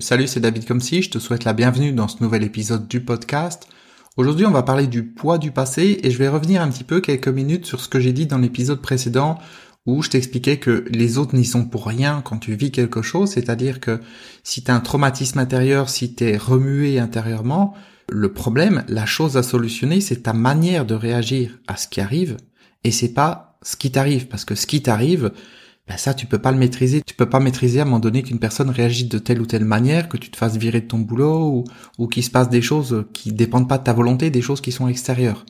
Salut, c'est David Comsi, je te souhaite la bienvenue dans ce nouvel épisode du podcast. Aujourd'hui, on va parler du poids du passé et je vais revenir un petit peu quelques minutes sur ce que j'ai dit dans l'épisode précédent où je t'expliquais que les autres n'y sont pour rien quand tu vis quelque chose, c'est-à-dire que si tu as un traumatisme intérieur, si tu es remué intérieurement, le problème, la chose à solutionner, c'est ta manière de réagir à ce qui arrive et c'est pas ce qui t'arrive parce que ce qui t'arrive, ben ça tu peux pas le maîtriser, tu peux pas maîtriser à un moment donné qu'une personne réagisse de telle ou telle manière, que tu te fasses virer de ton boulot ou, ou qu'il se passe des choses qui dépendent pas de ta volonté, des choses qui sont extérieures.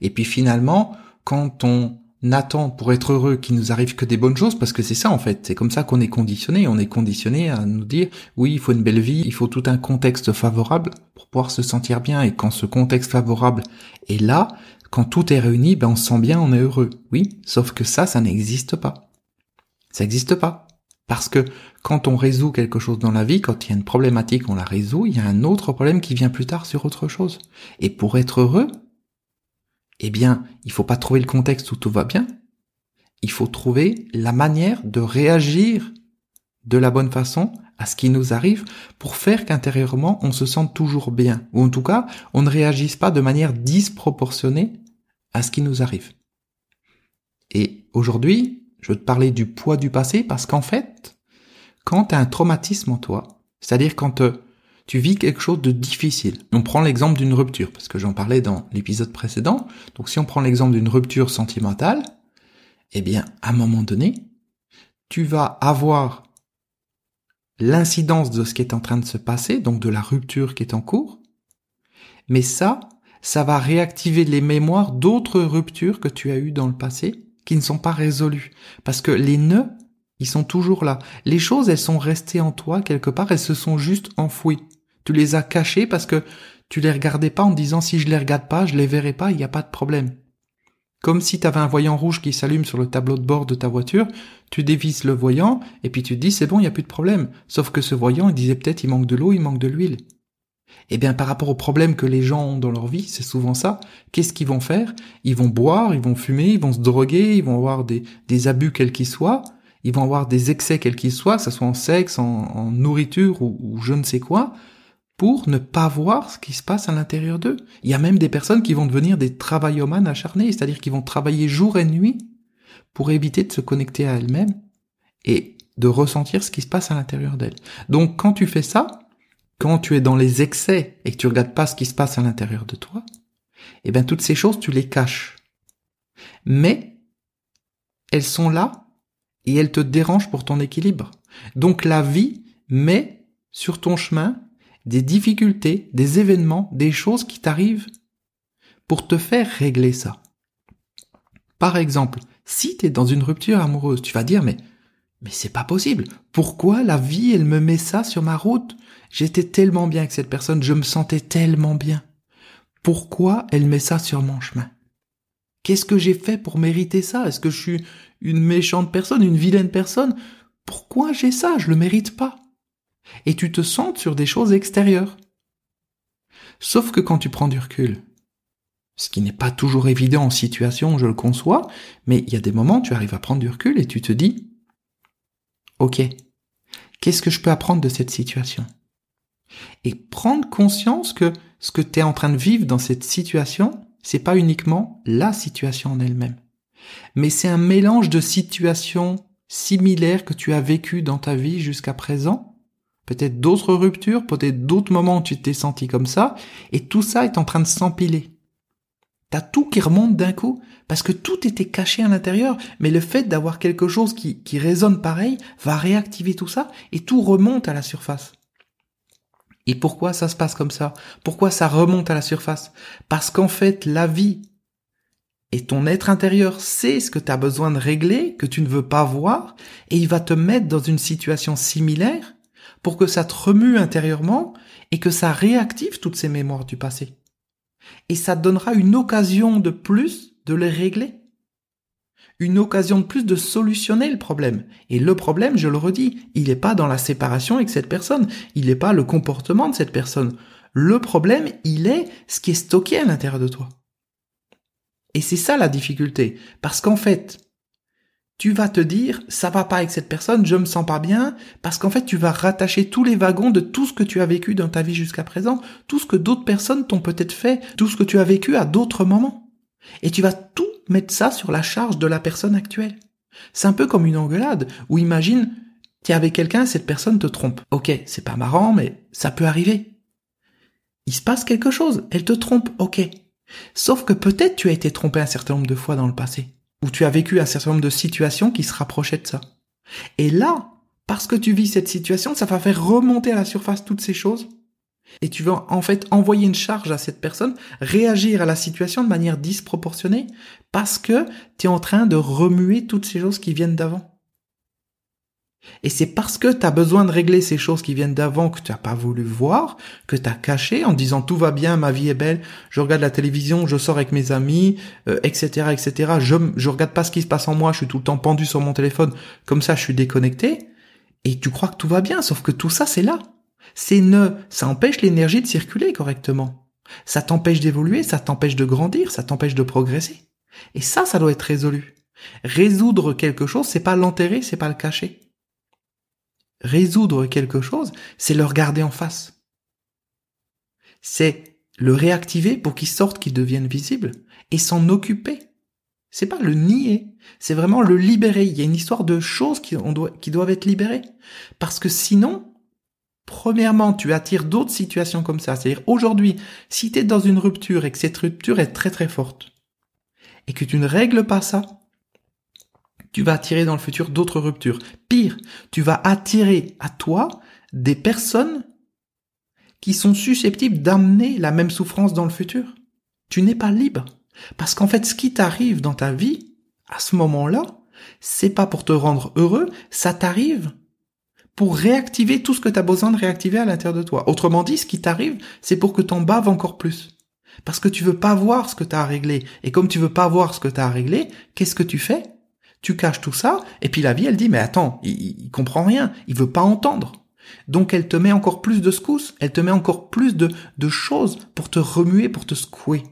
Et puis finalement, quand on attend pour être heureux qu'il nous arrive que des bonnes choses, parce que c'est ça en fait, c'est comme ça qu'on est conditionné, on est conditionné à nous dire oui, il faut une belle vie, il faut tout un contexte favorable pour pouvoir se sentir bien, et quand ce contexte favorable est là, quand tout est réuni, ben on se sent bien, on est heureux. Oui, sauf que ça, ça n'existe pas. Ça n'existe pas. Parce que quand on résout quelque chose dans la vie, quand il y a une problématique, on la résout, il y a un autre problème qui vient plus tard sur autre chose. Et pour être heureux, eh bien, il faut pas trouver le contexte où tout va bien. Il faut trouver la manière de réagir de la bonne façon à ce qui nous arrive pour faire qu'intérieurement on se sente toujours bien. Ou en tout cas, on ne réagisse pas de manière disproportionnée à ce qui nous arrive. Et aujourd'hui, je veux te parler du poids du passé parce qu'en fait, quand tu as un traumatisme en toi, c'est-à-dire quand tu vis quelque chose de difficile, on prend l'exemple d'une rupture, parce que j'en parlais dans l'épisode précédent, donc si on prend l'exemple d'une rupture sentimentale, eh bien, à un moment donné, tu vas avoir l'incidence de ce qui est en train de se passer, donc de la rupture qui est en cours, mais ça, ça va réactiver les mémoires d'autres ruptures que tu as eues dans le passé, qui ne sont pas résolus. Parce que les nœuds, ils sont toujours là. Les choses, elles sont restées en toi quelque part, elles se sont juste enfouies. Tu les as cachées parce que tu les regardais pas en disant si je les regarde pas, je les verrai pas, il n'y a pas de problème. Comme si tu avais un voyant rouge qui s'allume sur le tableau de bord de ta voiture, tu dévisses le voyant et puis tu te dis c'est bon, il n'y a plus de problème. Sauf que ce voyant, il disait peut-être il manque de l'eau, il manque de l'huile. Eh bien, par rapport aux problèmes que les gens ont dans leur vie, c'est souvent ça. Qu'est-ce qu'ils vont faire? Ils vont boire, ils vont fumer, ils vont se droguer, ils vont avoir des, des abus quels qu'ils soient, ils vont avoir des excès quels qu'ils soient, que ce soit en sexe, en, nourriture ou, ou, je ne sais quoi, pour ne pas voir ce qui se passe à l'intérieur d'eux. Il y a même des personnes qui vont devenir des travaillomanes acharnés, c'est-à-dire qu'ils vont travailler jour et nuit pour éviter de se connecter à elles-mêmes et de ressentir ce qui se passe à l'intérieur d'elles. Donc quand tu fais ça, quand tu es dans les excès et que tu regardes pas ce qui se passe à l'intérieur de toi, eh bien toutes ces choses tu les caches. Mais elles sont là et elles te dérangent pour ton équilibre. Donc la vie met sur ton chemin des difficultés, des événements, des choses qui t'arrivent pour te faire régler ça. Par exemple, si tu es dans une rupture amoureuse, tu vas dire mais mais c'est pas possible. Pourquoi la vie elle me met ça sur ma route? J'étais tellement bien avec cette personne, je me sentais tellement bien. Pourquoi elle met ça sur mon chemin? Qu'est-ce que j'ai fait pour mériter ça? Est-ce que je suis une méchante personne, une vilaine personne? Pourquoi j'ai ça? Je le mérite pas. Et tu te sens sur des choses extérieures. Sauf que quand tu prends du recul, ce qui n'est pas toujours évident en situation, je le conçois, mais il y a des moments tu arrives à prendre du recul et tu te dis, ok, qu'est-ce que je peux apprendre de cette situation? Et prendre conscience que ce que tu es en train de vivre dans cette situation, c'est pas uniquement la situation en elle-même, mais c'est un mélange de situations similaires que tu as vécues dans ta vie jusqu'à présent, peut-être d'autres ruptures, peut-être d'autres moments où tu t'es senti comme ça, et tout ça est en train de s'empiler. T'as tout qui remonte d'un coup, parce que tout était caché à l'intérieur, mais le fait d'avoir quelque chose qui, qui résonne pareil va réactiver tout ça, et tout remonte à la surface. Et pourquoi ça se passe comme ça? Pourquoi ça remonte à la surface? Parce qu'en fait, la vie et ton être intérieur sait ce que tu as besoin de régler, que tu ne veux pas voir, et il va te mettre dans une situation similaire pour que ça te remue intérieurement et que ça réactive toutes ces mémoires du passé. Et ça donnera une occasion de plus de les régler une occasion de plus de solutionner le problème. Et le problème, je le redis, il n'est pas dans la séparation avec cette personne, il n'est pas le comportement de cette personne. Le problème, il est ce qui est stocké à l'intérieur de toi. Et c'est ça la difficulté. Parce qu'en fait, tu vas te dire ça va pas avec cette personne, je me sens pas bien, parce qu'en fait tu vas rattacher tous les wagons de tout ce que tu as vécu dans ta vie jusqu'à présent, tout ce que d'autres personnes t'ont peut-être fait, tout ce que tu as vécu à d'autres moments. Et tu vas tout mettre ça sur la charge de la personne actuelle. C'est un peu comme une engueulade, où imagine, tu es avec quelqu'un, cette personne te trompe. Ok, c'est pas marrant, mais ça peut arriver. Il se passe quelque chose, elle te trompe, ok. Sauf que peut-être tu as été trompé un certain nombre de fois dans le passé où tu as vécu un certain nombre de situations qui se rapprochaient de ça. Et là, parce que tu vis cette situation, ça va faire remonter à la surface toutes ces choses. Et tu vas en fait envoyer une charge à cette personne, réagir à la situation de manière disproportionnée, parce que tu es en train de remuer toutes ces choses qui viennent d'avant. Et c'est parce que tu as besoin de régler ces choses qui viennent d'avant que tu n'as pas voulu voir, que tu as caché en disant tout va bien, ma vie est belle, je regarde la télévision, je sors avec mes amis, etc., euh, etc. Je je regarde pas ce qui se passe en moi, je suis tout le temps pendu sur mon téléphone, comme ça je suis déconnecté. Et tu crois que tout va bien, sauf que tout ça c'est là. C'est ne, ça empêche l'énergie de circuler correctement. Ça t'empêche d'évoluer, ça t'empêche de grandir, ça t'empêche de progresser. Et ça, ça doit être résolu. Résoudre quelque chose, c'est pas l'enterrer, c'est pas le cacher résoudre quelque chose, c'est le regarder en face. C'est le réactiver pour qu'il sorte, qu'il devienne visible, et s'en occuper. C'est pas le nier, c'est vraiment le libérer. Il y a une histoire de choses qui, doivent être libérées. Parce que sinon, premièrement, tu attires d'autres situations comme ça. C'est-à-dire, aujourd'hui, si tu es dans une rupture et que cette rupture est très très forte, et que tu ne règles pas ça, tu vas attirer dans le futur d'autres ruptures. Pire, tu vas attirer à toi des personnes qui sont susceptibles d'amener la même souffrance dans le futur. Tu n'es pas libre. Parce qu'en fait, ce qui t'arrive dans ta vie, à ce moment-là, c'est pas pour te rendre heureux, ça t'arrive pour réactiver tout ce que tu as besoin de réactiver à l'intérieur de toi. Autrement dit, ce qui t'arrive, c'est pour que t'en baves encore plus. Parce que tu veux pas voir ce que tu as à régler. Et comme tu veux pas voir ce que tu as à régler, qu'est-ce que tu fais? Tu caches tout ça, et puis la vie, elle dit, mais attends, il, comprend rien, il veut pas entendre. Donc elle te met encore plus de secousses, elle te met encore plus de, de choses pour te remuer, pour te secouer.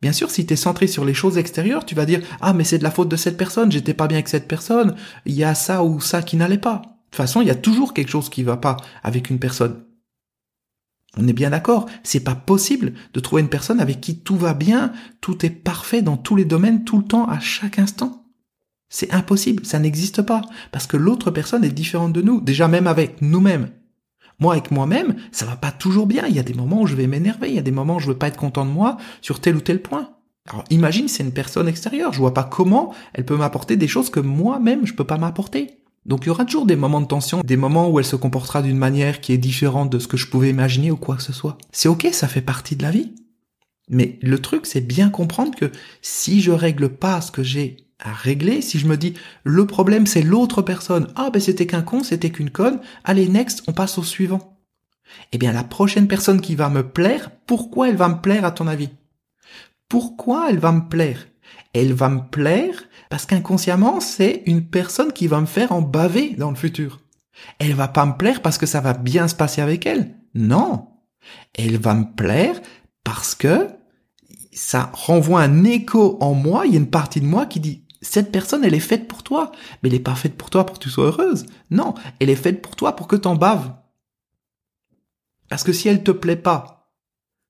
Bien sûr, si tu es centré sur les choses extérieures, tu vas dire "Ah mais c'est de la faute de cette personne, j'étais pas bien avec cette personne, il y a ça ou ça qui n'allait pas." De toute façon, il y a toujours quelque chose qui va pas avec une personne. On est bien d'accord, c'est pas possible de trouver une personne avec qui tout va bien, tout est parfait dans tous les domaines tout le temps à chaque instant. C'est impossible, ça n'existe pas, parce que l'autre personne est différente de nous, déjà même avec nous-mêmes. Moi, avec moi-même, ça va pas toujours bien. Il y a des moments où je vais m'énerver, il y a des moments où je veux pas être content de moi sur tel ou tel point. Alors, imagine, c'est une personne extérieure. Je vois pas comment elle peut m'apporter des choses que moi-même je peux pas m'apporter. Donc, il y aura toujours des moments de tension, des moments où elle se comportera d'une manière qui est différente de ce que je pouvais imaginer ou quoi que ce soit. C'est ok, ça fait partie de la vie. Mais le truc, c'est bien comprendre que si je règle pas ce que j'ai à régler. Si je me dis le problème c'est l'autre personne, ah ben c'était qu'un con, c'était qu'une conne, allez next, on passe au suivant. Eh bien la prochaine personne qui va me plaire, pourquoi elle va me plaire à ton avis? Pourquoi elle va me plaire? Elle va me plaire parce qu'inconsciemment c'est une personne qui va me faire en baver dans le futur. Elle va pas me plaire parce que ça va bien se passer avec elle. Non. Elle va me plaire parce que ça renvoie un écho en moi, il y a une partie de moi qui dit cette personne, elle est faite pour toi. Mais elle n'est pas faite pour toi pour que tu sois heureuse. Non, elle est faite pour toi pour que t'en baves. Parce que si elle te plaît pas,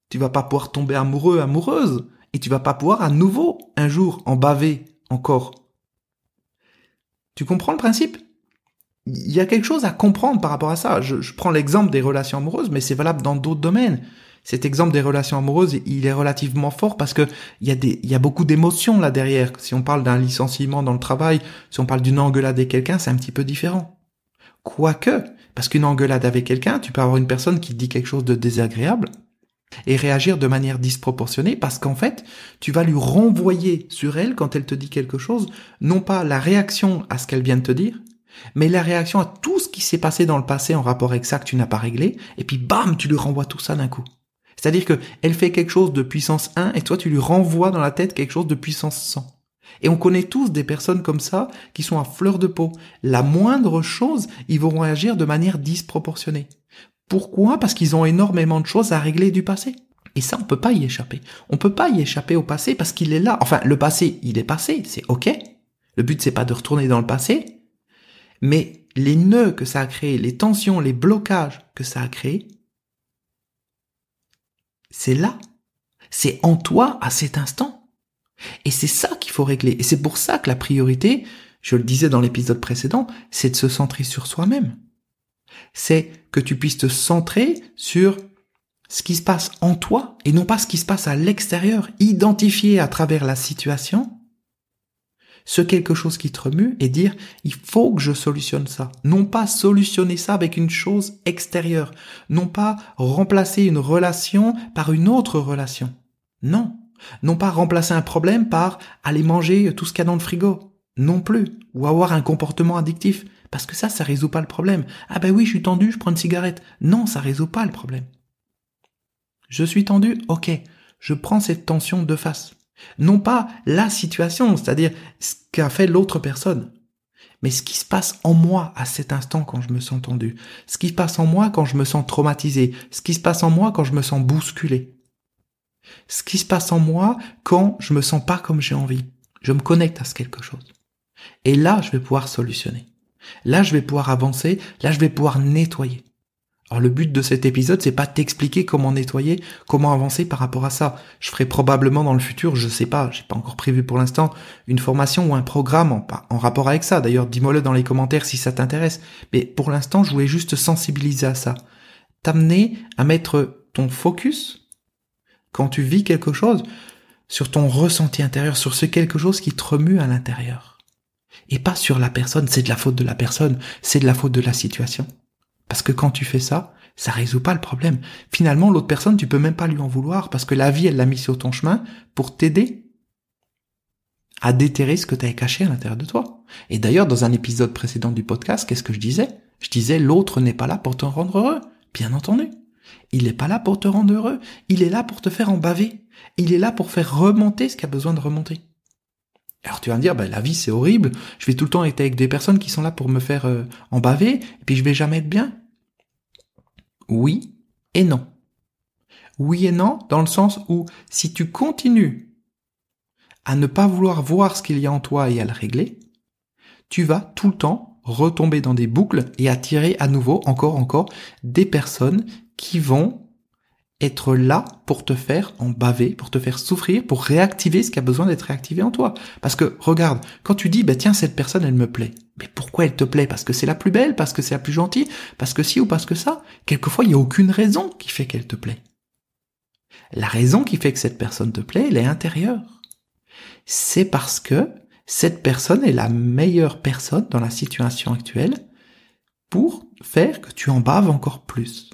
tu vas pas pouvoir tomber amoureux, amoureuse, et tu vas pas pouvoir à nouveau, un jour, en baver encore. Tu comprends le principe? Il y a quelque chose à comprendre par rapport à ça. Je, je prends l'exemple des relations amoureuses, mais c'est valable dans d'autres domaines cet exemple des relations amoureuses, il est relativement fort parce que il y a des, y a beaucoup d'émotions là derrière. Si on parle d'un licenciement dans le travail, si on parle d'une engueulade avec quelqu'un, c'est un petit peu différent. Quoique, parce qu'une engueulade avec quelqu'un, tu peux avoir une personne qui dit quelque chose de désagréable et réagir de manière disproportionnée parce qu'en fait, tu vas lui renvoyer sur elle quand elle te dit quelque chose, non pas la réaction à ce qu'elle vient de te dire, mais la réaction à tout ce qui s'est passé dans le passé en rapport avec ça que tu n'as pas réglé, et puis bam, tu lui renvoies tout ça d'un coup. C'est-à-dire que elle fait quelque chose de puissance 1 et toi tu lui renvoies dans la tête quelque chose de puissance 100. Et on connaît tous des personnes comme ça qui sont à fleur de peau. La moindre chose, ils vont réagir de manière disproportionnée. Pourquoi? Parce qu'ils ont énormément de choses à régler du passé. Et ça, on peut pas y échapper. On peut pas y échapper au passé parce qu'il est là. Enfin, le passé, il est passé, c'est ok. Le but c'est pas de retourner dans le passé, mais les nœuds que ça a créé, les tensions, les blocages que ça a créé, c'est là. C'est en toi à cet instant. Et c'est ça qu'il faut régler. Et c'est pour ça que la priorité, je le disais dans l'épisode précédent, c'est de se centrer sur soi-même. C'est que tu puisses te centrer sur ce qui se passe en toi et non pas ce qui se passe à l'extérieur. Identifier à travers la situation ce quelque chose qui te remue et dire il faut que je solutionne ça. Non pas solutionner ça avec une chose extérieure. Non pas remplacer une relation par une autre relation. Non. Non pas remplacer un problème par aller manger tout ce qu'il y a dans le frigo. Non plus. Ou avoir un comportement addictif. Parce que ça, ça résout pas le problème. Ah ben oui, je suis tendu, je prends une cigarette. Non, ça résout pas le problème. Je suis tendu, ok. Je prends cette tension de face. Non pas la situation, c'est-à-dire ce qu'a fait l'autre personne, mais ce qui se passe en moi à cet instant quand je me sens tendu, ce qui se passe en moi quand je me sens traumatisé, ce qui se passe en moi quand je me sens bousculé, ce qui se passe en moi quand je me sens pas comme j'ai envie. Je me connecte à ce quelque chose. Et là, je vais pouvoir solutionner. Là, je vais pouvoir avancer. Là, je vais pouvoir nettoyer. Alors le but de cet épisode, c'est pas t'expliquer comment nettoyer, comment avancer par rapport à ça. Je ferai probablement dans le futur, je sais pas, j'ai pas encore prévu pour l'instant, une formation ou un programme en, en rapport avec ça. D'ailleurs, dis-moi-le dans les commentaires si ça t'intéresse. Mais pour l'instant, je voulais juste sensibiliser à ça. T'amener à mettre ton focus, quand tu vis quelque chose, sur ton ressenti intérieur, sur ce quelque chose qui te remue à l'intérieur. Et pas sur la personne, c'est de la faute de la personne, c'est de la faute de la situation. Parce que quand tu fais ça, ça résout pas le problème. Finalement, l'autre personne, tu peux même pas lui en vouloir parce que la vie, elle l'a mis sur ton chemin pour t'aider à déterrer ce que tu avais caché à l'intérieur de toi. Et d'ailleurs, dans un épisode précédent du podcast, qu'est-ce que je disais? Je disais, l'autre n'est pas là pour te rendre heureux. Bien entendu. Il n'est pas là pour te rendre heureux. Il est là pour te faire en baver. Il est là pour faire remonter ce qui a besoin de remonter. Alors tu vas me dire, bah, la vie c'est horrible, je vais tout le temps être avec des personnes qui sont là pour me faire euh, et puis je vais jamais être bien. Oui et non. Oui et non, dans le sens où si tu continues à ne pas vouloir voir ce qu'il y a en toi et à le régler, tu vas tout le temps retomber dans des boucles et attirer à nouveau, encore, encore, des personnes qui vont être là pour te faire en baver, pour te faire souffrir, pour réactiver ce qui a besoin d'être réactivé en toi. Parce que, regarde, quand tu dis, bah tiens, cette personne, elle me plaît. Mais pourquoi elle te plaît? Parce que c'est la plus belle, parce que c'est la plus gentille, parce que si ou parce que ça Quelquefois, il n'y a aucune raison qui fait qu'elle te plaît. La raison qui fait que cette personne te plaît, elle est intérieure. C'est parce que cette personne est la meilleure personne dans la situation actuelle pour faire que tu en baves encore plus.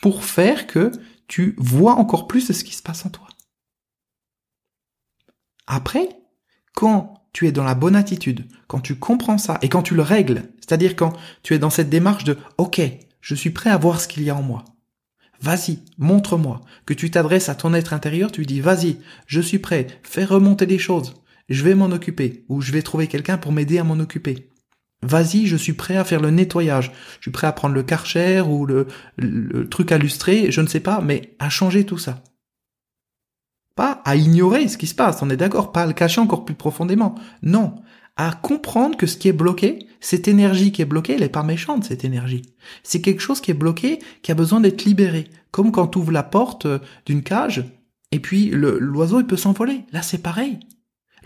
Pour faire que tu vois encore plus ce qui se passe en toi. Après, quand tu es dans la bonne attitude, quand tu comprends ça et quand tu le règles, c'est-à-dire quand tu es dans cette démarche de OK, je suis prêt à voir ce qu'il y a en moi. Vas-y, montre-moi. Que tu t'adresses à ton être intérieur, tu lui dis vas-y, je suis prêt, fais remonter des choses, je vais m'en occuper, ou je vais trouver quelqu'un pour m'aider à m'en occuper. Vas-y, je suis prêt à faire le nettoyage. Je suis prêt à prendre le karcher ou le, truc à lustrer, je ne sais pas, mais à changer tout ça. Pas à ignorer ce qui se passe, on est d'accord, pas à le cacher encore plus profondément. Non, à comprendre que ce qui est bloqué, cette énergie qui est bloquée, elle est pas méchante, cette énergie. C'est quelque chose qui est bloqué, qui a besoin d'être libéré. Comme quand tu ouvres la porte euh, d'une cage, et puis l'oiseau, il peut s'envoler. Là, c'est pareil.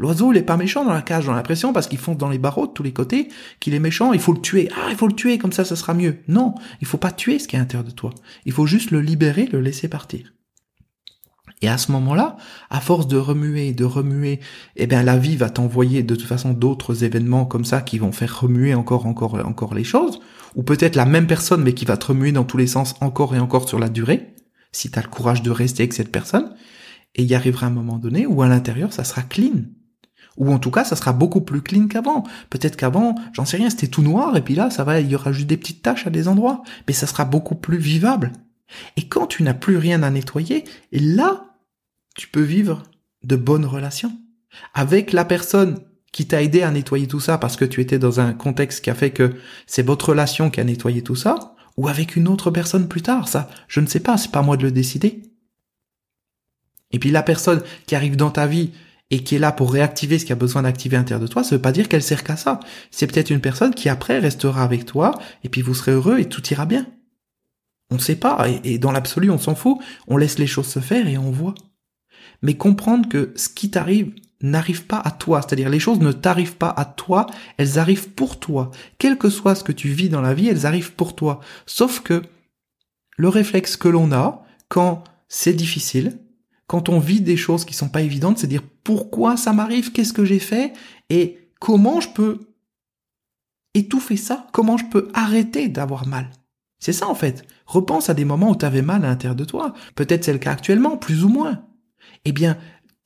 L'oiseau, il est pas méchant dans la cage, j'ai l'impression, parce qu'il fonce dans les barreaux de tous les côtés, qu'il est méchant, il faut le tuer. Ah, il faut le tuer, comme ça, ça sera mieux. Non, il faut pas tuer ce qui est à l'intérieur de toi. Il faut juste le libérer, le laisser partir. Et à ce moment-là, à force de remuer, de remuer, eh bien, la vie va t'envoyer de toute façon d'autres événements comme ça qui vont faire remuer encore, encore, encore les choses. Ou peut-être la même personne, mais qui va te remuer dans tous les sens encore et encore sur la durée. Si tu as le courage de rester avec cette personne. Et il y arrivera un moment donné où à l'intérieur, ça sera clean. Ou en tout cas, ça sera beaucoup plus clean qu'avant. Peut-être qu'avant, j'en sais rien, c'était tout noir, et puis là, ça va, il y aura juste des petites taches à des endroits. Mais ça sera beaucoup plus vivable. Et quand tu n'as plus rien à nettoyer, et là, tu peux vivre de bonnes relations. Avec la personne qui t'a aidé à nettoyer tout ça parce que tu étais dans un contexte qui a fait que c'est votre relation qui a nettoyé tout ça, ou avec une autre personne plus tard, ça, je ne sais pas, c'est pas moi de le décider. Et puis la personne qui arrive dans ta vie et qui est là pour réactiver ce qui a besoin d'activer à l'intérieur de toi, ça veut pas dire qu'elle sert qu'à ça. C'est peut-être une personne qui après restera avec toi et puis vous serez heureux et tout ira bien. On ne sait pas et, dans l'absolu on s'en fout, on laisse les choses se faire et on voit. Mais comprendre que ce qui t'arrive n'arrive pas à toi, c'est-à-dire les choses ne t'arrivent pas à toi, elles arrivent pour toi. Quel que soit ce que tu vis dans la vie, elles arrivent pour toi. Sauf que le réflexe que l'on a quand c'est difficile, quand on vit des choses qui sont pas évidentes, c'est dire pourquoi ça m'arrive, qu'est-ce que j'ai fait? Et comment je peux étouffer ça, comment je peux arrêter d'avoir mal? C'est ça en fait. Repense à des moments où tu avais mal à l'intérieur de toi. Peut-être c'est le cas actuellement, plus ou moins. Eh bien,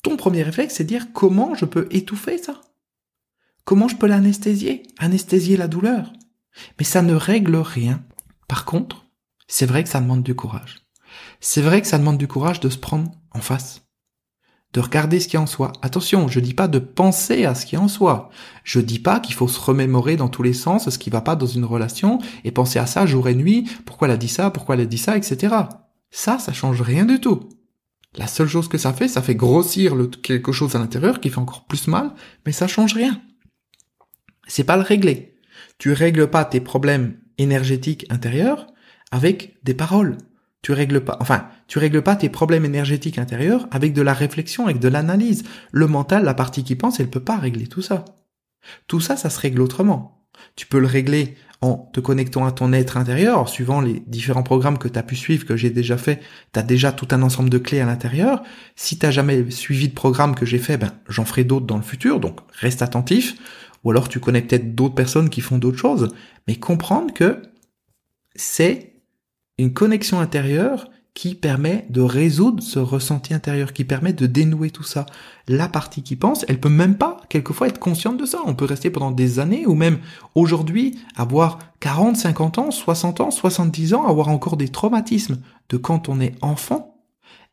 ton premier réflexe, c'est dire comment je peux étouffer ça? Comment je peux l'anesthésier, anesthésier la douleur. Mais ça ne règle rien. Par contre, c'est vrai que ça demande du courage. C'est vrai que ça demande du courage de se prendre en face. De regarder ce qui est en soi. Attention, je dis pas de penser à ce qui est en soi. Je dis pas qu'il faut se remémorer dans tous les sens ce qui va pas dans une relation et penser à ça jour et nuit, pourquoi elle a dit ça, pourquoi elle a dit ça, etc. Ça, ça change rien du tout. La seule chose que ça fait, ça fait grossir quelque chose à l'intérieur qui fait encore plus mal, mais ça change rien. C'est pas le régler. Tu règles pas tes problèmes énergétiques intérieurs avec des paroles. Tu règles pas, enfin, tu règles pas tes problèmes énergétiques intérieurs avec de la réflexion, avec de l'analyse. Le mental, la partie qui pense, elle peut pas régler tout ça. Tout ça, ça se règle autrement. Tu peux le régler en te connectant à ton être intérieur, suivant les différents programmes que tu as pu suivre, que j'ai déjà fait, tu as déjà tout un ensemble de clés à l'intérieur. Si tu jamais suivi de programme que j'ai fait, ben, j'en ferai d'autres dans le futur, donc reste attentif. Ou alors tu connais peut-être d'autres personnes qui font d'autres choses. Mais comprendre que c'est une connexion intérieure qui permet de résoudre ce ressenti intérieur, qui permet de dénouer tout ça. La partie qui pense, elle peut même pas, quelquefois, être consciente de ça. On peut rester pendant des années, ou même aujourd'hui, avoir 40, 50 ans, 60 ans, 70 ans, avoir encore des traumatismes de quand on est enfant,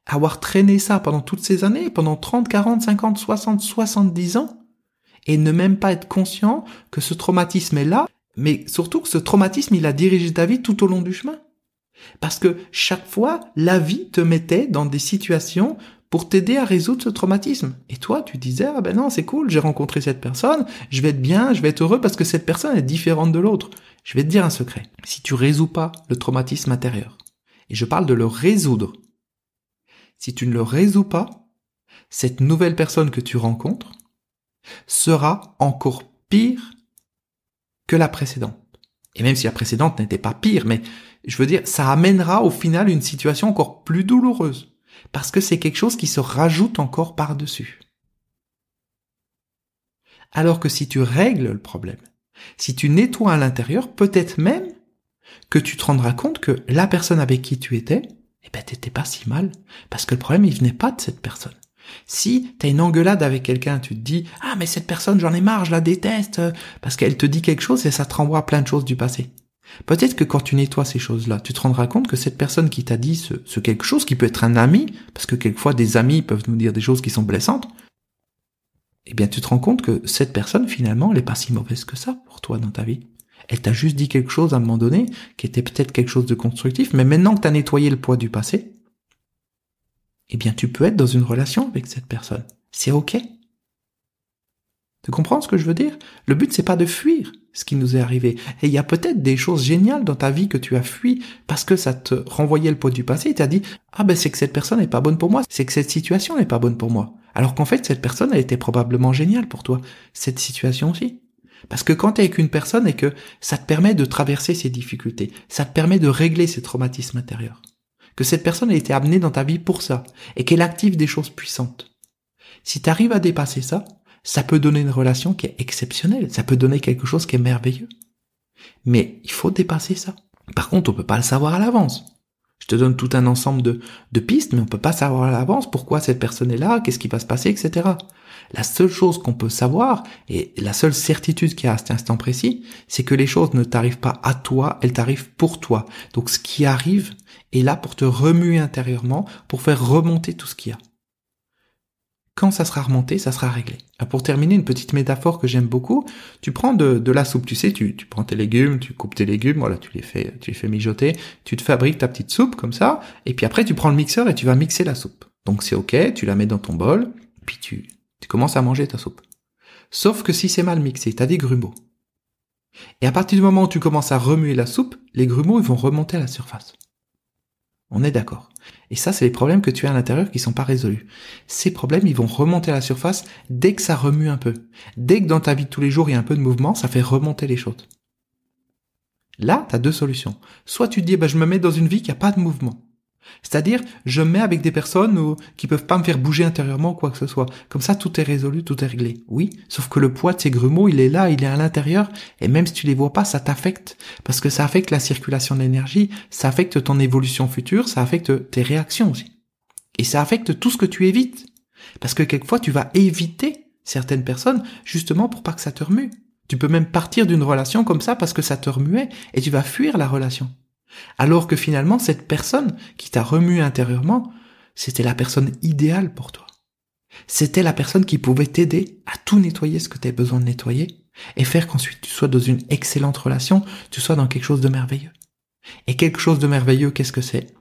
avoir traîné ça pendant toutes ces années, pendant 30, 40, 50, 60, 70 ans, et ne même pas être conscient que ce traumatisme est là, mais surtout que ce traumatisme, il a dirigé ta vie tout au long du chemin. Parce que chaque fois, la vie te mettait dans des situations pour t'aider à résoudre ce traumatisme. Et toi, tu disais, ah ben non, c'est cool, j'ai rencontré cette personne, je vais être bien, je vais être heureux parce que cette personne est différente de l'autre. Je vais te dire un secret. Si tu résous pas le traumatisme intérieur, et je parle de le résoudre, si tu ne le résous pas, cette nouvelle personne que tu rencontres sera encore pire que la précédente. Et même si la précédente n'était pas pire, mais je veux dire, ça amènera au final une situation encore plus douloureuse. Parce que c'est quelque chose qui se rajoute encore par-dessus. Alors que si tu règles le problème, si tu nettoies à l'intérieur, peut-être même que tu te rendras compte que la personne avec qui tu étais, eh ben, t'étais pas si mal. Parce que le problème, il venait pas de cette personne. Si t'as une engueulade avec quelqu'un, tu te dis, ah, mais cette personne, j'en ai marre, je la déteste, parce qu'elle te dit quelque chose et ça te renvoie plein de choses du passé. Peut-être que quand tu nettoies ces choses-là, tu te rendras compte que cette personne qui t'a dit ce, quelque chose, qui peut être un ami, parce que quelquefois des amis peuvent nous dire des choses qui sont blessantes, eh bien tu te rends compte que cette personne finalement, elle n'est pas si mauvaise que ça pour toi dans ta vie. Elle t'a juste dit quelque chose à un moment donné qui était peut-être quelque chose de constructif, mais maintenant que tu as nettoyé le poids du passé, eh bien tu peux être dans une relation avec cette personne. C'est ok. Tu comprends ce que je veux dire? Le but c'est pas de fuir ce qui nous est arrivé. Et il y a peut-être des choses géniales dans ta vie que tu as fui parce que ça te renvoyait le poids du passé et t'as dit ah ben c'est que cette personne n'est pas bonne pour moi, c'est que cette situation n'est pas bonne pour moi. Alors qu'en fait cette personne a été probablement géniale pour toi, cette situation aussi. Parce que quand tu es avec une personne et que ça te permet de traverser ces difficultés, ça te permet de régler ces traumatismes intérieurs, que cette personne a été amenée dans ta vie pour ça et qu'elle active des choses puissantes. Si tu arrives à dépasser ça, ça peut donner une relation qui est exceptionnelle, ça peut donner quelque chose qui est merveilleux. Mais il faut dépasser ça. Par contre, on peut pas le savoir à l'avance. Je te donne tout un ensemble de, de pistes, mais on peut pas savoir à l'avance pourquoi cette personne est là, qu'est-ce qui va se passer, etc. La seule chose qu'on peut savoir, et la seule certitude qu'il y a à cet instant précis, c'est que les choses ne t'arrivent pas à toi, elles t'arrivent pour toi. Donc ce qui arrive est là pour te remuer intérieurement, pour faire remonter tout ce qu'il y a. Quand ça sera remonté, ça sera réglé. Ah, pour terminer, une petite métaphore que j'aime beaucoup. Tu prends de, la soupe, tu sais, tu, prends tes légumes, tu coupes tes légumes, voilà, tu les fais, tu les fais mijoter, tu te fabriques ta petite soupe comme ça, et puis après tu prends le mixeur et tu vas mixer la soupe. Donc c'est ok, tu la mets dans ton bol, puis tu Tu commences à manger ta soupe. Sauf que si c'est mal mixé, t'as des grumeaux. Et à partir du moment où tu commences à remuer la soupe, les grumeaux ils vont remonter à la surface. On est d'accord. Et ça, c'est les problèmes que tu as à l'intérieur qui sont pas résolus. Ces problèmes, ils vont remonter à la surface dès que ça remue un peu. Dès que dans ta vie de tous les jours, il y a un peu de mouvement, ça fait remonter les choses. Là, tu as deux solutions. Soit tu te dis, bah, je me mets dans une vie qui a pas de mouvement. C'est-à-dire, je me mets avec des personnes où, qui peuvent pas me faire bouger intérieurement ou quoi que ce soit. Comme ça, tout est résolu, tout est réglé. Oui, sauf que le poids de ces grumeaux, il est là, il est à l'intérieur, et même si tu les vois pas, ça t'affecte. Parce que ça affecte la circulation de l'énergie, ça affecte ton évolution future, ça affecte tes réactions aussi. Et ça affecte tout ce que tu évites. Parce que quelquefois, tu vas éviter certaines personnes, justement pour pas que ça te remue. Tu peux même partir d'une relation comme ça parce que ça te remuait, et tu vas fuir la relation. Alors que finalement, cette personne qui t'a remué intérieurement, c'était la personne idéale pour toi. C'était la personne qui pouvait t'aider à tout nettoyer ce que tu besoin de nettoyer et faire qu'ensuite tu sois dans une excellente relation, tu sois dans quelque chose de merveilleux. Et quelque chose de merveilleux, qu'est-ce que c'est?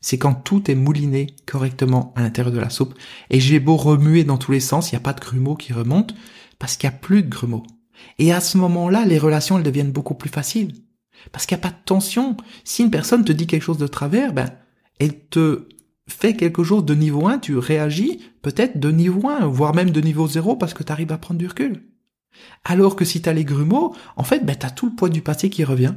C'est quand tout est mouliné correctement à l'intérieur de la soupe et j'ai beau remuer dans tous les sens, il n'y a pas de grumeaux qui remontent parce qu'il n'y a plus de grumeaux. Et à ce moment-là, les relations, elles deviennent beaucoup plus faciles. Parce qu'il n'y a pas de tension. Si une personne te dit quelque chose de travers, ben, elle te fait quelque chose de niveau 1, tu réagis peut-être de niveau 1, voire même de niveau 0 parce que tu arrives à prendre du recul. Alors que si tu as les grumeaux, en fait, ben, tu as tout le poids du passé qui revient.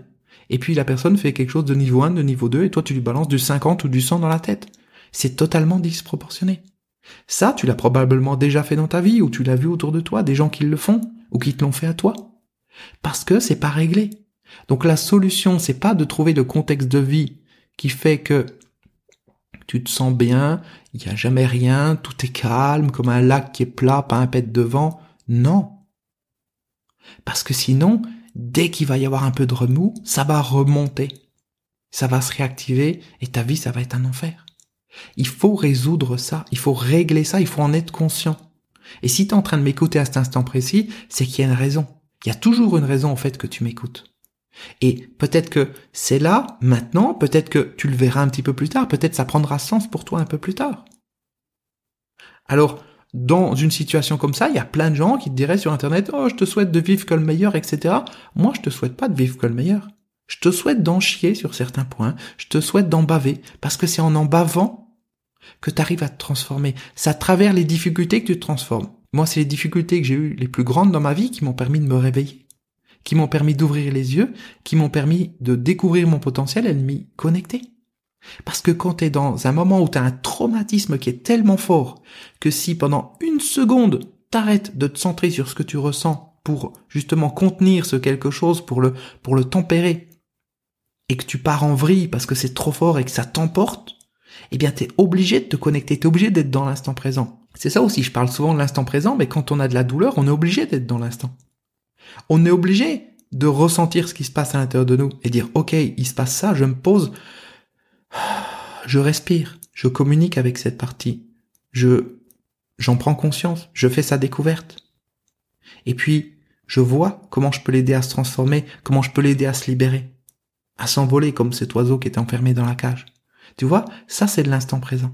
Et puis la personne fait quelque chose de niveau 1, de niveau 2, et toi tu lui balances du 50 ou du 100 dans la tête. C'est totalement disproportionné. Ça, tu l'as probablement déjà fait dans ta vie, ou tu l'as vu autour de toi, des gens qui le font, ou qui te l'ont fait à toi. Parce que c'est pas réglé. Donc la solution, c'est pas de trouver le contexte de vie qui fait que tu te sens bien, il n'y a jamais rien, tout est calme, comme un lac qui est plat, pas un pet de vent. Non. Parce que sinon, dès qu'il va y avoir un peu de remous, ça va remonter. Ça va se réactiver et ta vie, ça va être un enfer. Il faut résoudre ça, il faut régler ça, il faut en être conscient. Et si tu es en train de m'écouter à cet instant précis, c'est qu'il y a une raison. Il y a toujours une raison en fait que tu m'écoutes. Et peut-être que c'est là, maintenant, peut-être que tu le verras un petit peu plus tard, peut-être ça prendra sens pour toi un peu plus tard. Alors, dans une situation comme ça, il y a plein de gens qui te diraient sur Internet, oh, je te souhaite de vivre que le meilleur, etc. Moi, je te souhaite pas de vivre que le meilleur. Je te souhaite d'en chier sur certains points. Je te souhaite d'en baver. Parce que c'est en en bavant que tu arrives à te transformer. C'est à travers les difficultés que tu te transformes. Moi, c'est les difficultés que j'ai eues les plus grandes dans ma vie qui m'ont permis de me réveiller qui m'ont permis d'ouvrir les yeux, qui m'ont permis de découvrir mon potentiel et de m'y connecter. Parce que quand tu es dans un moment où tu as un traumatisme qui est tellement fort que si pendant une seconde t'arrêtes de te centrer sur ce que tu ressens pour justement contenir ce quelque chose, pour le, pour le tempérer, et que tu pars en vrille parce que c'est trop fort et que ça t'emporte, eh bien t'es obligé de te connecter, t'es obligé d'être dans l'instant présent. C'est ça aussi, je parle souvent de l'instant présent, mais quand on a de la douleur, on est obligé d'être dans l'instant. On est obligé de ressentir ce qui se passe à l'intérieur de nous et dire, OK, il se passe ça, je me pose, je respire, je communique avec cette partie, je, j'en prends conscience, je fais sa découverte. Et puis, je vois comment je peux l'aider à se transformer, comment je peux l'aider à se libérer, à s'envoler comme cet oiseau qui était enfermé dans la cage. Tu vois, ça c'est de l'instant présent.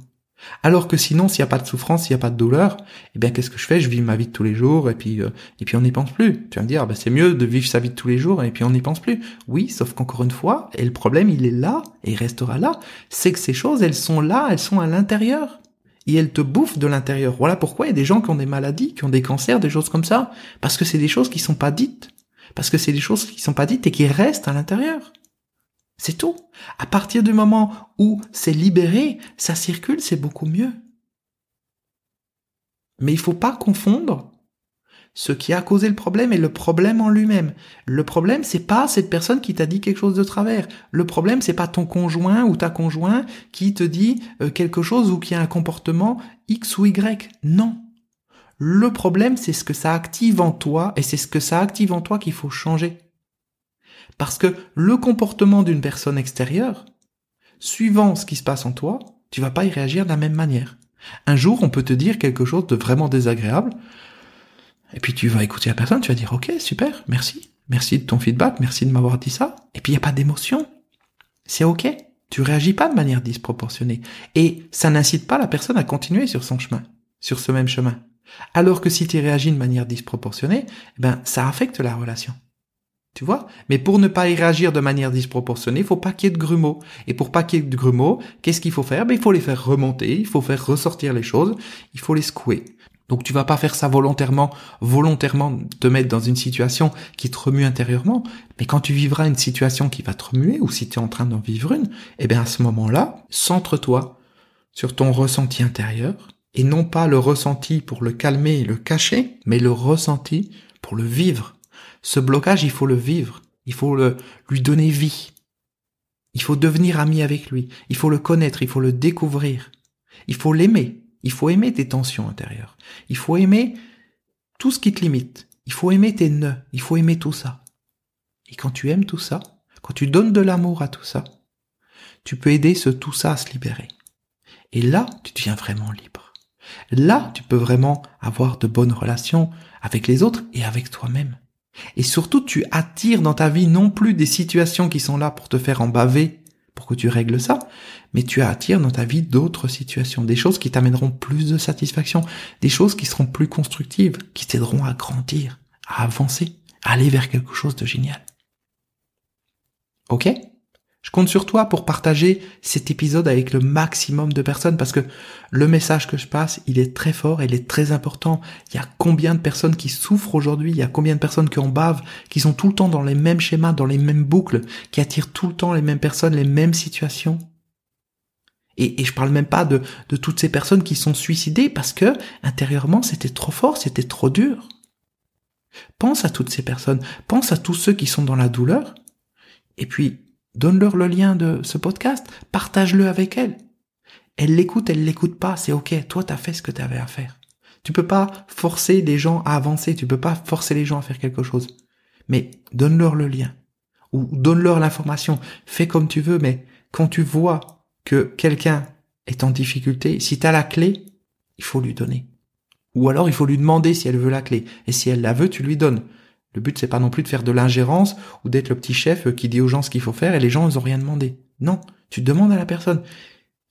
Alors que sinon, s'il n'y a pas de souffrance, s'il n'y a pas de douleur, eh bien, qu'est-ce que je fais? Je vis ma vie de tous les jours et puis euh, et puis on n'y pense plus. Tu vas me dire, bah, c'est mieux de vivre sa vie de tous les jours et puis on n'y pense plus. Oui, sauf qu'encore une fois, et le problème, il est là et il restera là, c'est que ces choses, elles sont là, elles sont à l'intérieur et elles te bouffent de l'intérieur. Voilà pourquoi il y a des gens qui ont des maladies, qui ont des cancers, des choses comme ça, parce que c'est des choses qui sont pas dites, parce que c'est des choses qui sont pas dites et qui restent à l'intérieur. C'est tout. À partir du moment où c'est libéré, ça circule, c'est beaucoup mieux. Mais il faut pas confondre ce qui a causé le problème et le problème en lui-même. Le problème, c'est pas cette personne qui t'a dit quelque chose de travers. Le problème, c'est pas ton conjoint ou ta conjointe qui te dit euh, quelque chose ou qui a un comportement X ou Y. Non. Le problème, c'est ce que ça active en toi et c'est ce que ça active en toi qu'il faut changer. Parce que le comportement d'une personne extérieure, suivant ce qui se passe en toi, tu vas pas y réagir de la même manière. Un jour, on peut te dire quelque chose de vraiment désagréable, et puis tu vas écouter la personne, tu vas dire ok, super, merci, merci de ton feedback, merci de m'avoir dit ça, et puis il n'y a pas d'émotion. C'est ok, tu réagis pas de manière disproportionnée, et ça n'incite pas la personne à continuer sur son chemin, sur ce même chemin. Alors que si tu réagis de manière disproportionnée, eh ben, ça affecte la relation. Tu vois Mais pour ne pas y réagir de manière disproportionnée, il faut pas qu'il y ait de grumeaux. Et pour pas qu'il y ait de grumeaux, qu'est-ce qu'il faut faire? Ben, Il faut les faire remonter, il faut faire ressortir les choses, il faut les secouer. Donc tu vas pas faire ça volontairement, volontairement te mettre dans une situation qui te remue intérieurement, mais quand tu vivras une situation qui va te remuer, ou si tu es en train d'en vivre une, eh bien à ce moment-là, centre-toi sur ton ressenti intérieur, et non pas le ressenti pour le calmer et le cacher, mais le ressenti pour le vivre. Ce blocage, il faut le vivre, il faut le, lui donner vie. Il faut devenir ami avec lui, il faut le connaître, il faut le découvrir, il faut l'aimer, il faut aimer tes tensions intérieures, il faut aimer tout ce qui te limite, il faut aimer tes nœuds, il faut aimer tout ça. Et quand tu aimes tout ça, quand tu donnes de l'amour à tout ça, tu peux aider ce tout ça à se libérer. Et là, tu deviens vraiment libre. Là, tu peux vraiment avoir de bonnes relations avec les autres et avec toi-même. Et surtout, tu attires dans ta vie non plus des situations qui sont là pour te faire en baver, pour que tu règles ça, mais tu attires dans ta vie d'autres situations, des choses qui t'amèneront plus de satisfaction, des choses qui seront plus constructives, qui t'aideront à grandir, à avancer, à aller vers quelque chose de génial. Ok? Je compte sur toi pour partager cet épisode avec le maximum de personnes parce que le message que je passe, il est très fort, il est très important. Il y a combien de personnes qui souffrent aujourd'hui, il y a combien de personnes qui en bavent, qui sont tout le temps dans les mêmes schémas, dans les mêmes boucles, qui attirent tout le temps les mêmes personnes, les mêmes situations? Et, je parle même pas de toutes ces personnes qui sont suicidées parce que intérieurement c'était trop fort, c'était trop dur. Pense à toutes ces personnes, pense à tous ceux qui sont dans la douleur, et puis Donne-leur le lien de ce podcast, partage-le avec elles. Elle l'écoute, elle l'écoute pas, c'est ok, toi t'as fait ce que tu avais à faire. Tu peux pas forcer les gens à avancer, tu peux pas forcer les gens à faire quelque chose. Mais donne-leur le lien. Ou donne-leur l'information. Fais comme tu veux, mais quand tu vois que quelqu'un est en difficulté, si tu as la clé, il faut lui donner. Ou alors il faut lui demander si elle veut la clé. Et si elle la veut, tu lui donnes. Le but, c'est pas non plus de faire de l'ingérence ou d'être le petit chef qui dit aux gens ce qu'il faut faire et les gens, ils ont rien demandé. Non. Tu demandes à la personne.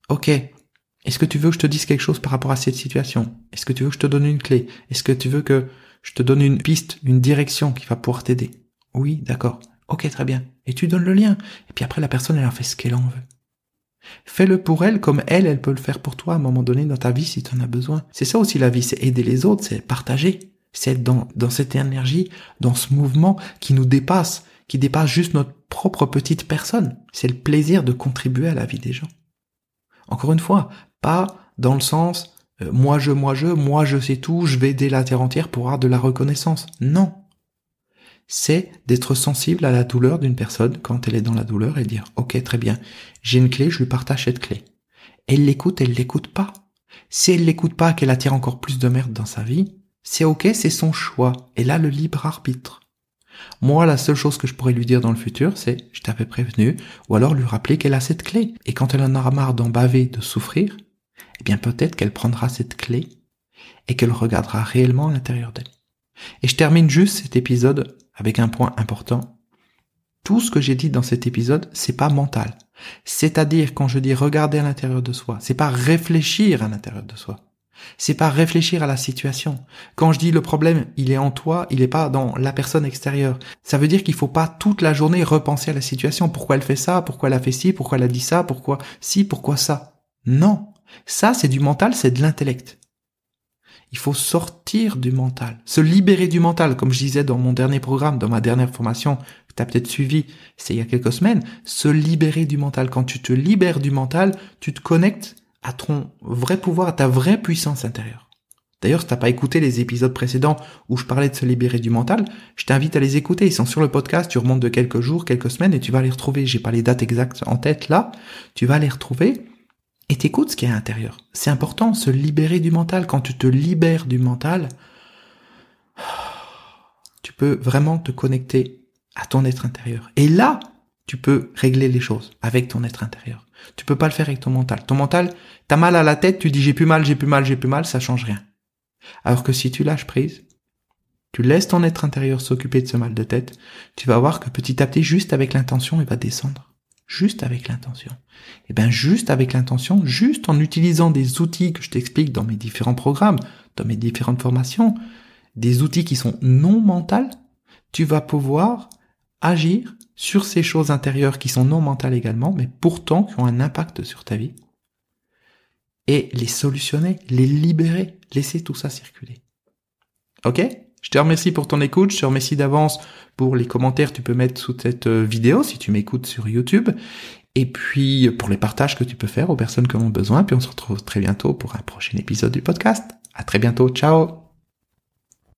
Ok. Est-ce que tu veux que je te dise quelque chose par rapport à cette situation? Est-ce que tu veux que je te donne une clé? Est-ce que tu veux que je te donne une piste, une direction qui va pouvoir t'aider? Oui, d'accord. Ok, très bien. Et tu donnes le lien. Et puis après, la personne, elle en fait ce qu'elle en veut. Fais-le pour elle comme elle, elle peut le faire pour toi à un moment donné dans ta vie si tu en as besoin. C'est ça aussi la vie, c'est aider les autres, c'est partager c'est dans, dans cette énergie, dans ce mouvement qui nous dépasse, qui dépasse juste notre propre petite personne. C'est le plaisir de contribuer à la vie des gens. Encore une fois, pas dans le sens euh, moi je, moi je, moi je sais tout, je vais aider la terre entière pour avoir de la reconnaissance. Non. C'est d'être sensible à la douleur d'une personne quand elle est dans la douleur et dire ok très bien, j'ai une clé, je lui partage cette clé. Elle l'écoute, elle l'écoute pas. Si elle l'écoute pas, qu'elle attire encore plus de merde dans sa vie, c'est ok, c'est son choix. Et là, le libre arbitre. Moi, la seule chose que je pourrais lui dire dans le futur, c'est je t'avais prévenu, ou alors lui rappeler qu'elle a cette clé. Et quand elle en aura marre d'en baver, de souffrir, eh bien peut-être qu'elle prendra cette clé et qu'elle regardera réellement à l'intérieur d'elle. Et je termine juste cet épisode avec un point important. Tout ce que j'ai dit dans cet épisode, c'est pas mental. C'est-à-dire quand je dis regarder à l'intérieur de soi, c'est pas réfléchir à l'intérieur de soi. C'est pas réfléchir à la situation. Quand je dis le problème, il est en toi, il est pas dans la personne extérieure. Ça veut dire qu'il faut pas toute la journée repenser à la situation. Pourquoi elle fait ça? Pourquoi elle a fait ci? Pourquoi elle a dit ça? Pourquoi si? Pourquoi ça? Non. Ça, c'est du mental, c'est de l'intellect. Il faut sortir du mental, se libérer du mental, comme je disais dans mon dernier programme, dans ma dernière formation, que tu as peut-être suivi, c'est il y a quelques semaines, se libérer du mental. Quand tu te libères du mental, tu te connectes à ton vrai pouvoir, à ta vraie puissance intérieure. D'ailleurs, si t'as pas écouté les épisodes précédents où je parlais de se libérer du mental, je t'invite à les écouter. Ils sont sur le podcast, tu remontes de quelques jours, quelques semaines et tu vas les retrouver. J'ai pas les dates exactes en tête là. Tu vas les retrouver et t'écoutes ce qui est à l'intérieur. C'est important, se libérer du mental. Quand tu te libères du mental, tu peux vraiment te connecter à ton être intérieur. Et là, tu peux régler les choses avec ton être intérieur. Tu peux pas le faire avec ton mental. Ton mental, t'as mal à la tête, tu dis j'ai plus mal, j'ai plus mal, j'ai plus mal, ça change rien. Alors que si tu lâches prise, tu laisses ton être intérieur s'occuper de ce mal de tête, tu vas voir que petit à petit, juste avec l'intention, il va descendre. Juste avec l'intention. Et eh bien juste avec l'intention, juste en utilisant des outils que je t'explique dans mes différents programmes, dans mes différentes formations, des outils qui sont non mentales, tu vas pouvoir agir sur ces choses intérieures qui sont non mentales également, mais pourtant qui ont un impact sur ta vie. Et les solutionner, les libérer, laisser tout ça circuler. Ok? Je te remercie pour ton écoute, je te remercie d'avance pour les commentaires que tu peux mettre sous cette euh, vidéo si tu m'écoutes sur YouTube. Et puis pour les partages que tu peux faire aux personnes qui ont besoin. Puis on se retrouve très bientôt pour un prochain épisode du podcast. À très bientôt. Ciao